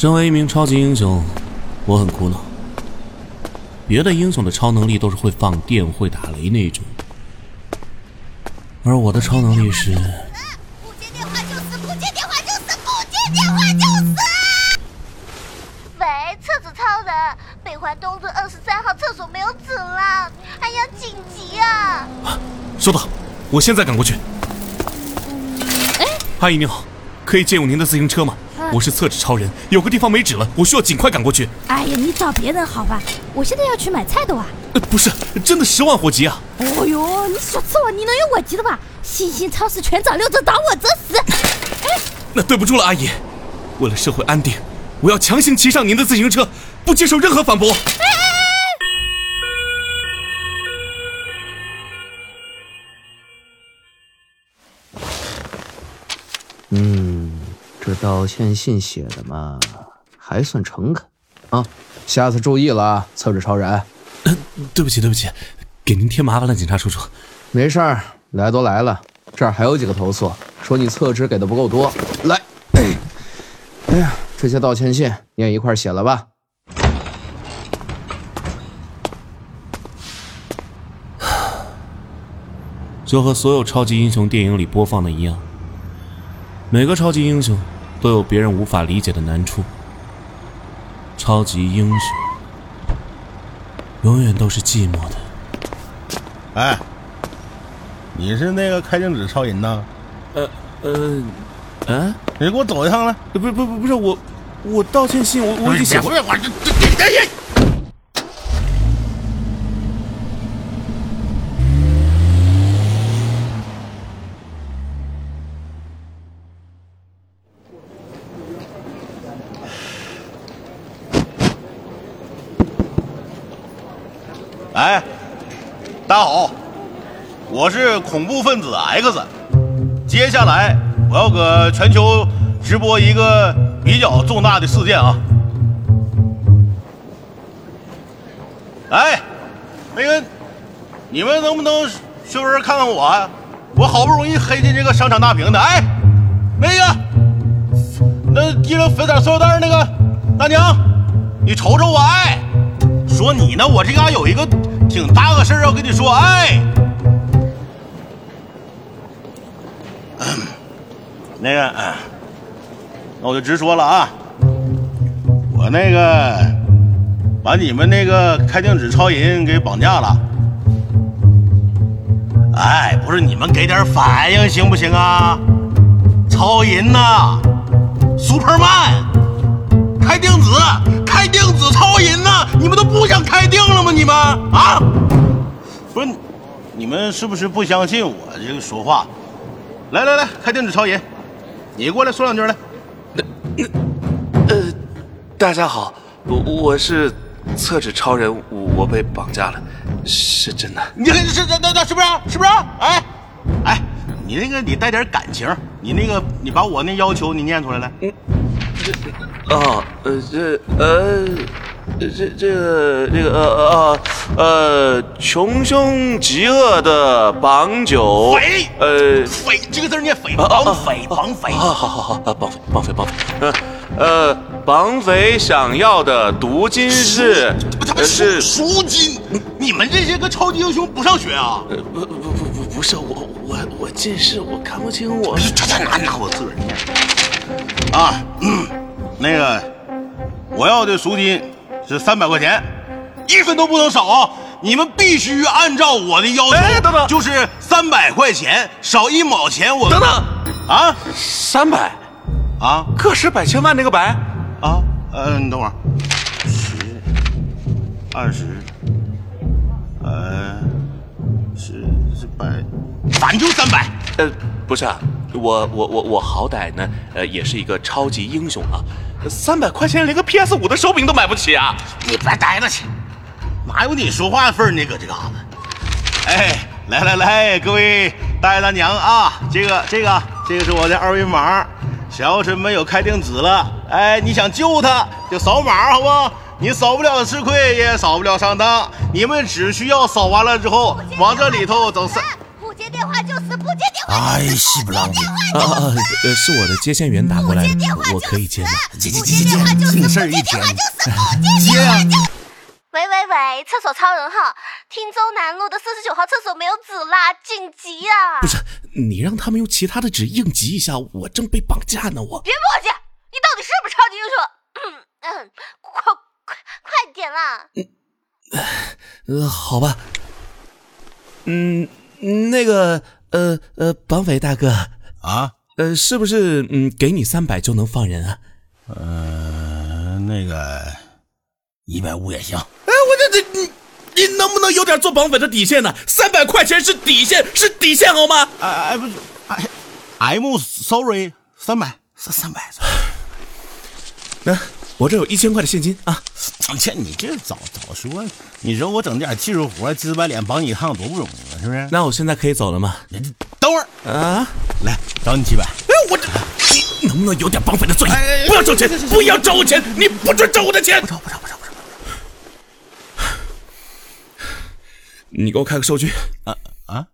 身为一名超级英雄，我很苦恼。别的英雄的超能力都是会放电、会打雷那种，而我的超能力是……不接电话就死，不接电话就死，不接电话就死。喂，厕纸超人，北环东路二十三号厕所没有纸了，哎呀，紧急啊！收到，我现在赶过去。哎，阿姨你好，可以借用您的自行车吗？我是厕纸超人，有个地方没纸了，我需要尽快赶过去。哎呀，你找别人好吧，我现在要去买菜的哇。呃，不是，真的十万火急啊！哦呦，你说错了，你能有我急的吧？新兴超市全长六折，打我折死！哎，那对不住了，阿姨。为了社会安定，我要强行骑上您的自行车，不接受任何反驳。嗯，道歉信写的嘛，还算诚恳啊。下次注意了啊，厕纸超人。对不起，对不起，给您添麻烦了，警察叔叔。没事儿，来都来了，这儿还有几个投诉，说你厕纸给的不够多。来，哎呀，这些道歉信你也一块写了吧。就和所有超级英雄电影里播放的一样。每个超级英雄都有别人无法理解的难处。超级英雄永远都是寂寞的。哎，你是那个开镜子超人呐？呃呃，嗯，你给我走一趟来！不不不不是我，我道歉信我我已经写过。我这这这哎，大家好，我是恐怖分子 X。接下来我要搁全球直播一个比较重大的事件啊！哎，那个，你们能不能学人看看我？我好不容易黑进这个商场大屏的。哎，那个，那一人分点塑料袋那个大娘，你瞅瞅我哎。说你呢，我这嘎有一个挺大个事儿要跟你说，哎，那个，那我就直说了啊，我那个把你们那个开定纸超人给绑架了，哎，不是你们给点反应行不行啊？超人呐，Superman，开定子。开定子超人呐？你们都不想开定了吗？你们，你们是不是不相信我这个说话？来来来，开定子超人，你过来说两句来。那那呃，大家好，我我是厕纸超人，我被绑架了，是真的。你是那那那是不是？是不是？哎哎，你那个你带点感情，你那个你把我那要求你念出来来。嗯。哦，呃，这，呃，这，这个，这个，呃，呃，呃，穷凶极恶的绑酒，匪，呃，匪，这个字念匪，绑匪，绑匪，好好好好，绑匪，绑匪，绑匪，呃，呃，绑匪想要的毒金是，是赎金，你们这些个超级英雄不上学啊？不不不不不是我我我近视，我看不清我，这这拿拿我字念，啊，嗯。那个，我要的赎金是三百块钱，一分都不能少啊！你们必须按照我的要求，哎，等等，就是三百块钱，少一毛钱我等等啊，三百啊，个十百千万那个百啊，呃，你等会儿，十，二十，呃，十是百，反正就三百，呃，不是啊，我我我我好歹呢，呃，也是一个超级英雄啊。三百块钱连个 PS 五的手柄都买不起啊！你别呆着去，哪有你说话的份儿呢？搁这嘎子。哎，来来来，各位大爷大娘啊，这个这个这个是我的二维码，小沈没有开定子了，哎，你想救他就扫码好不？你扫不了吃亏，也扫不了上当，你们只需要扫完了之后往这里头走三。不接电话就死。不接电话哎，西不浪的，啊啊啊！呃，是我的接线员打过来的，我可以接吗？接接接接接，挺事儿一天，接啊！喂喂喂，厕所超人号，汀州南路的四十九号厕所没有纸啦，紧急啊！不是，你让他们用其他的纸应急一下，我正被绑架呢，我。别磨叽，你到底是不是超级英雄？嗯，快快快点啦！呃，好吧。嗯，那个，呃呃，绑匪大哥，啊，呃，是不是嗯给你三百就能放人啊？呃，那个一百五也行。哎，我这这你你能不能有点做绑匪的底线呢？三百块钱是底线，是底线好吗？哎哎不是，哎，I'm sorry，三百三三百。那、我这有一千块的现金啊。切，你这早早说，你说我整点技术活，鸡巴脸绑你一趟多不容易啊，是不是？那我现在可以走了吗？等会儿，啊？来找你几百。哎，我这你能不能有点绑匪的尊严？不要找钱，不要找我钱，你不准找我的钱！不找不找不找不找。你给我开个收据。啊啊！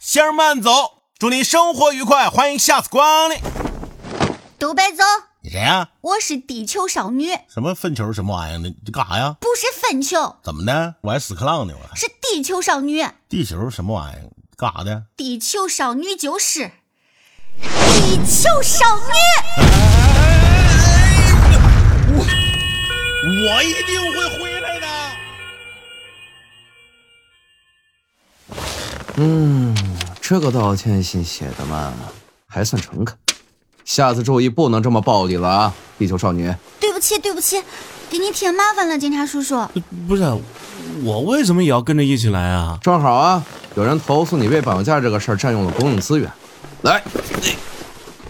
先生慢走，祝您生活愉快，欢迎下次光临。独白走，你谁呀、我是地球少女，什么粪球什么玩意儿的？你干啥呀？不是粪球，怎么的？我还屎壳郎呢，我还。是地球少女。地球什么玩意儿？干啥的？地球少女就是地球少女。我我一定会回来的。嗯，这个道歉信写的嘛，还算诚恳。下次注意不能这么暴力了啊，地球少女。对不起，对不起，给你添麻烦了，警察叔叔。不是，我为什么也要跟着一起来啊？正好啊，有人投诉你被绑架这个事儿占用了公共资源。来，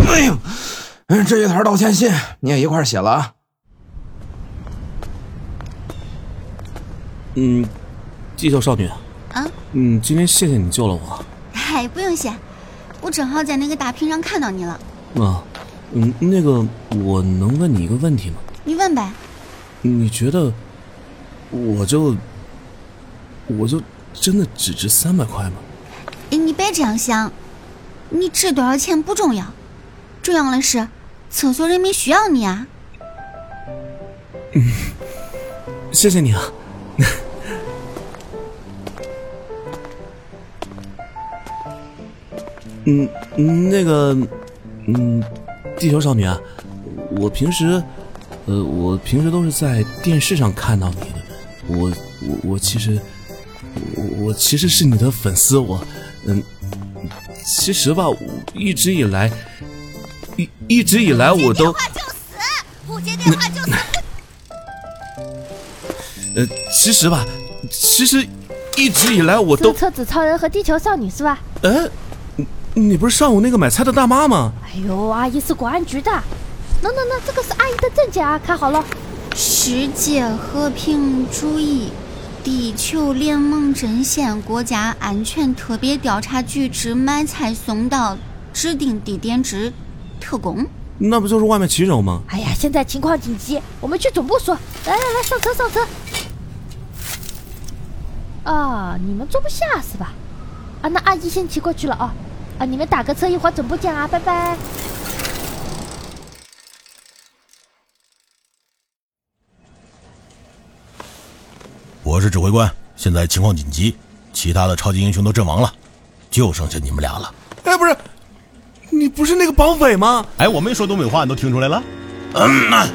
哎呦，嗯这一沓道歉信你也一块儿写了啊。嗯，地球少女，啊，嗯，今天谢谢你救了我。嗨，不用谢，我正好在那个大屏上看到你了。啊，嗯，那个，我能问你一个问题吗？你问呗。你觉得我就我就真的只值三百块吗？哎，你别这样想，你值多少钱不重要，重要的是厕所人民需要你啊。嗯 谢谢你啊。嗯，嗯那个，嗯，地球少女啊，我平时，呃，我平时都是在电视上看到你的。我，我，我其实，我，我其实是你的粉丝。我，嗯，其实吧，我一直以来，一一直以来我都，话就死，不接电话就死。呃，其实吧，其实一直以来我都是，车子超人和地球少女是吧？哎，你你不是上午那个买菜的大妈吗？哎呦，阿姨是公安局的。那那那，这个是阿姨的证件啊，看好了。世界和平主义地球联盟阵线国家安全特别调查局之买菜送到指定地点之特工。那不就是外卖骑手吗？哎呀，现在情况紧急，我们去总部说。来来来，上车上车。啊，你们坐不下是吧？啊，那阿姨先骑过去了啊。啊，你们打个车，一会儿总部见啊，拜拜。我是指挥官，现在情况紧急，其他的超级英雄都阵亡了，就剩下你们俩了。哎，不是，你不是那个绑匪吗？哎，我没说东北话，你都听出来了？嗯，那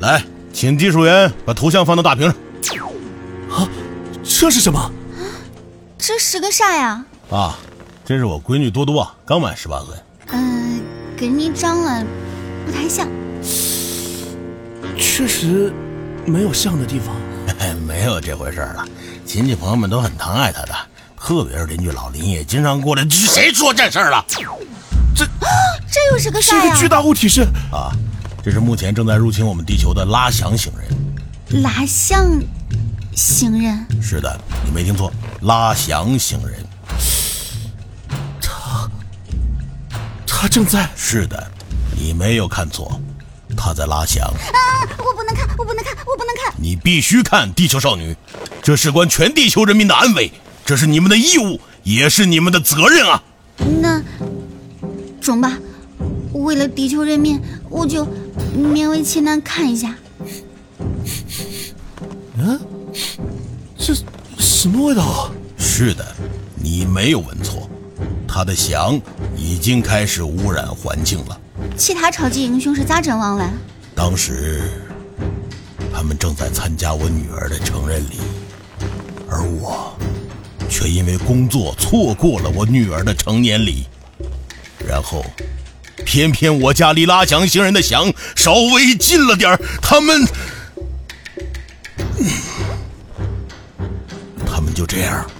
来，请技术员把头像放到大屏上。啊这是什么？这是个啥呀？啊，这是我闺女多多，刚满十八岁。嗯、跟你长得不太像。确实没有像的地方。嘿 没有这回事了，亲戚朋友们都很疼爱她的，特别是邻居老林也经常过来。谁说这事儿了？这这又是个啥呀？这个巨大物体是……啊，这是目前正在入侵我们地球的拉翔星人。拉翔星人。是的，你没听错，拉翔星人。他正在……是的，你没有看错，他在拉翔。啊！我不能看，我不能看，我不能看。你必须看《地球少女》，这事关全地球人民的安危，这是你们的义务，也是你们的责任啊！那中吧，为了地球人民，我就勉为其难看一下。嗯，这什么味道啊？是的，你没有闻错，他的翔已经开始污染环境了。其他超级英雄是咋阵亡嘞？当时他们正在参加我女儿的成人礼，而我却因为工作错过了我女儿的成年礼。然后，偏偏我家离拉翔星人的翔稍微近了点，他们，他们就这样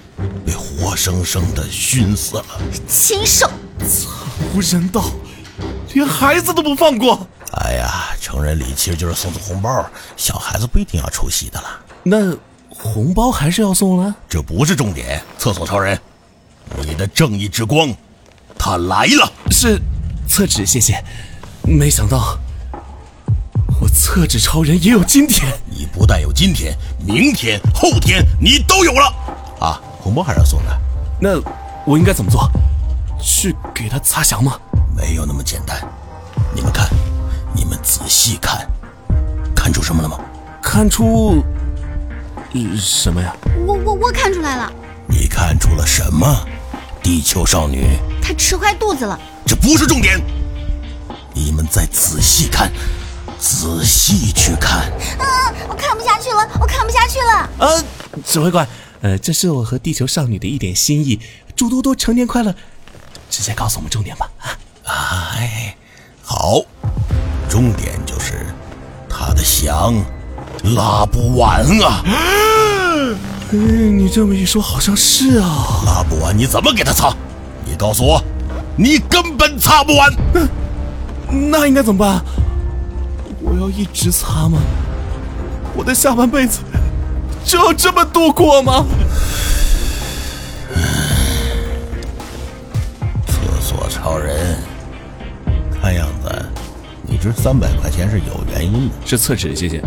活生生的熏死了。禽兽！惨无人道，连孩子都不放过。哎呀，成人礼其实就是送送红包，小孩子不一定要出席的啦。那红包还是要送了？这不是重点。厕所超人，你的正义之光，他来了。是，厕纸，谢谢。没想到，我厕纸超人也有今天。你不但有今天，明天、后天你都有了。啊，红包还是要送的。那我应该怎么做？去给他擦翔吗？没有那么简单。你们看，你们仔细看，看出什么了吗？看出、呃什么呀？我我我看出来了，你看出了什么？地球少女，她吃坏肚子了。这不是重点。你们再仔细看，仔细去看。啊！我看不下去了，我看不下去了。呃，指挥官，呃，这是我和地球少女的一点心意，祝多多成年快乐。直接告诉我们重点吧。啊，哎，好，重点就是他的翔拉不完啊！嗯，你这么一说，好像是啊。拉不完，你怎么给他擦？你告诉我，你根本擦不完。那应该怎么办？我要一直擦吗？我的下半辈子就要这么度过吗？厕所超人，看样子你这三百块钱是有原因的。是厕纸，谢谢。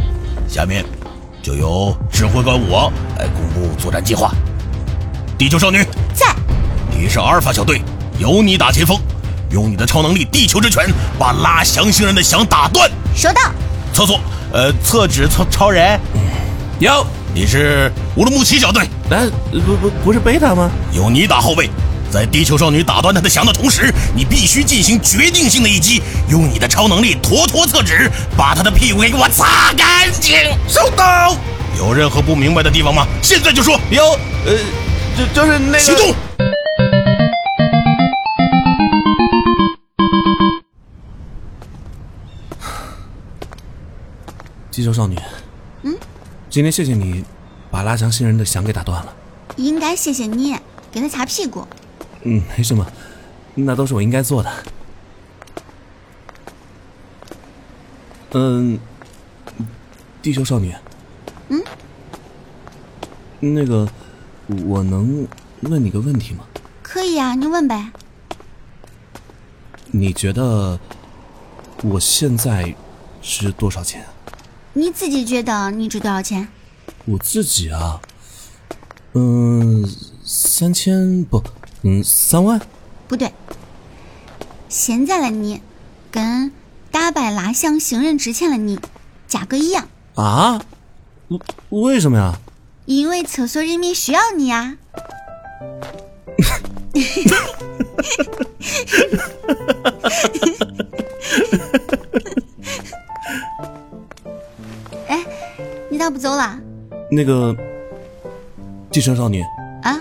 下面就由指挥官我来公布作战计划。地球少女在，你是阿尔法小队，由你打前锋，用你的超能力地球之拳把拉翔星人的翔打断。收到。厕所，呃，厕纸超超人，有，你是乌鲁木齐小队，哎，不不不是贝塔吗？由你打后卫。在地球少女打断他的翔的同时，你必须进行决定性的一击，用你的超能力坨坨厕纸，把他的屁股给我擦干净。收到。有任何不明白的地方吗？现在就说。有，呃，就就是那个行动。地球少女，嗯，今天谢谢你把拉翔新人的翔给打断了。应该谢谢你给他擦屁股。嗯，没什么，那都是我应该做的。嗯，地球少女。嗯。那个，我能问你个问题吗？可以啊，你问呗。你觉得我现在值多少钱？你自己觉得你值多少钱？我自己啊，嗯，三千不，嗯，三万。不对，现在的你跟打败拉翔星人之前的你价格一样，啊？为为什么呀？因为厕所人民需要你呀啊。你咋不走啦？那个，地球少女，啊？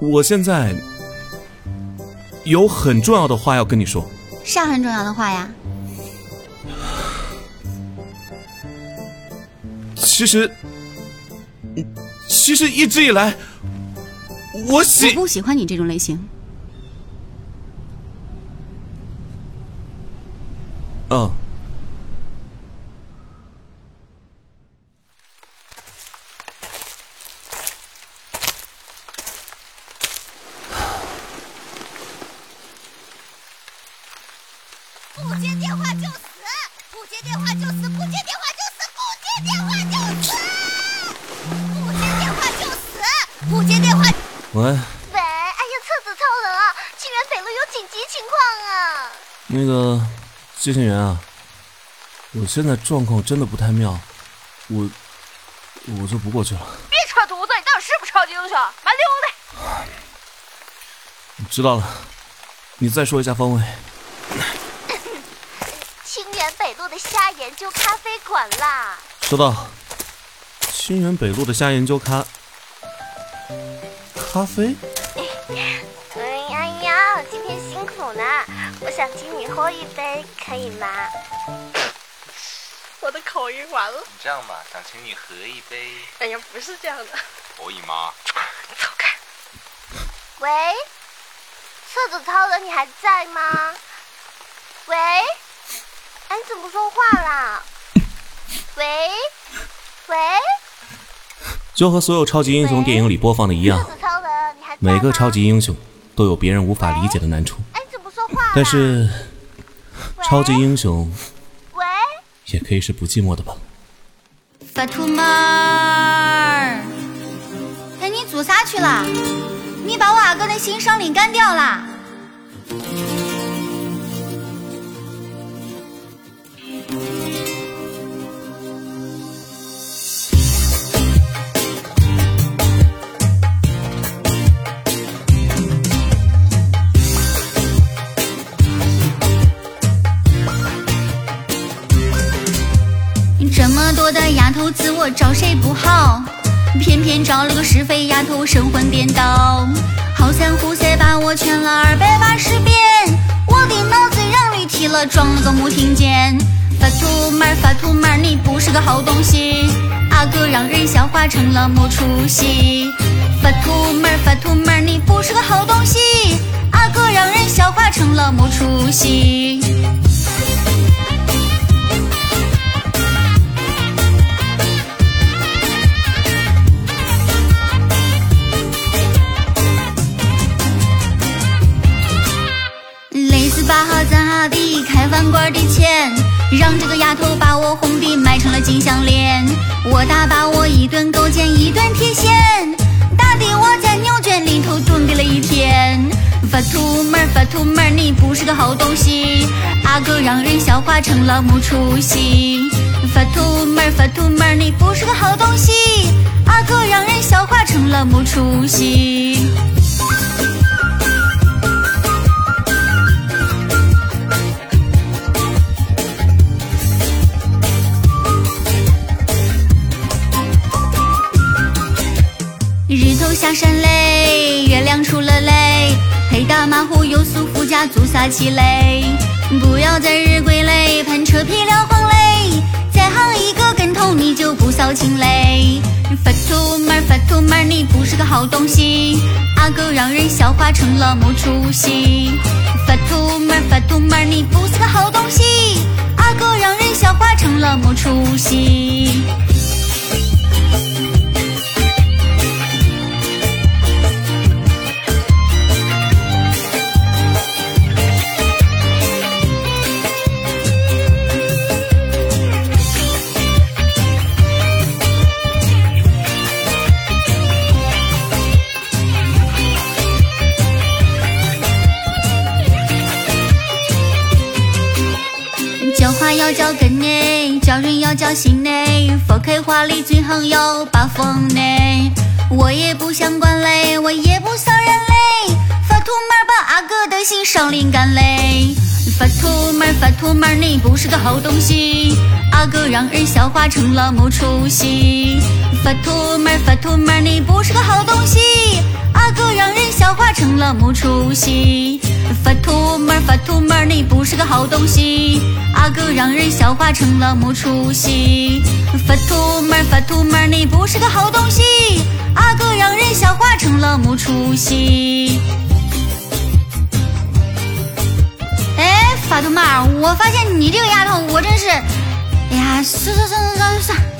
我现在有很重要的话要跟你说。啥很重要的话呀？其实，其实一直以来，我我喜不喜欢你这种类型。嗯。不接电话就死，不接电话就死，不接电话就死，不接电话就死，不接电话就死，不接电话。喂，喂，阿紧急情况啊！那个接线员啊，我现在状况真的不太妙，我我就不过去了。别扯犊子，你到底是不是超级英雄？妈溜的！知道了，你再说一下方位。清源北路的虾研究咖啡馆啦。收到。清源北路的虾研究咖咖啡。哎呀，今天辛苦了，我想请你喝一杯，可以吗？我的口音完了。这样吧，想请你喝一杯。哎呀，不是这样的。可以吗？走开。喂，册子抄人，你还在吗？喂，哎，你怎么说话啦？喂，喂。就和所有超级英雄电影里播放的一样，每个超级英雄都有别人无法理解的难处。哎，怎么说话？但是，超级英雄，喂，也可以是不寂寞的吧？法图妹儿，哎，你做啥去了？你把我阿哥的心上领干掉了？我找谁不好？偏偏找了个是非丫头，神魂颠倒。好三虎塞把我劝了二百八十遍，我的脑子让驴踢了，装了个没听见。发图妹儿，发图妹儿，你不是个好东西，阿哥让人笑话成了没出息。发图妹儿，发图妹儿，你不是个好东西，阿哥让人笑话成了没出息。饭馆的钱，让这个丫头把我哄的买成了金项链。我打把我一顿勾践一顿铁线，打的我在牛圈里头蹲的了一天。发图妹儿，发图妹儿，你不是个好东西，阿哥让人笑话成了没出息。发图妹儿，发图妹儿，你不是个好东西，阿哥让人笑话成了没出息。下山嘞，月亮出了泪，黑大马虎有素副驾做啥气嘞？不要在日归嘞，喷车皮撩黄嘞，再行一个跟头你就不扫清嘞。发图妹儿，发图妹儿，你不是个好东西，阿哥让人笑话成了没出息。发图妹儿，发图妹儿，你不是个好东西，阿哥让人笑话成了没出息。开花里最好要把风呢。我也不想管嘞，我也不想人嘞，发图妹儿把阿哥的心上灵感嘞。发图妹儿，发图妹儿，你不是个好东西，阿哥让人笑话成了没出息。发图妹儿，发图妹儿，你不是个好东西，阿哥让人笑话成了没出息。发图妹儿，发图妹儿，你不是个好东西。阿哥让人笑话成了没出息。发图妹儿，发图妹儿，你不是个好东西。阿哥让人笑话成了没出息。哎，发图妹儿，我发现你这个丫头，我真是，哎呀，算算算算算算。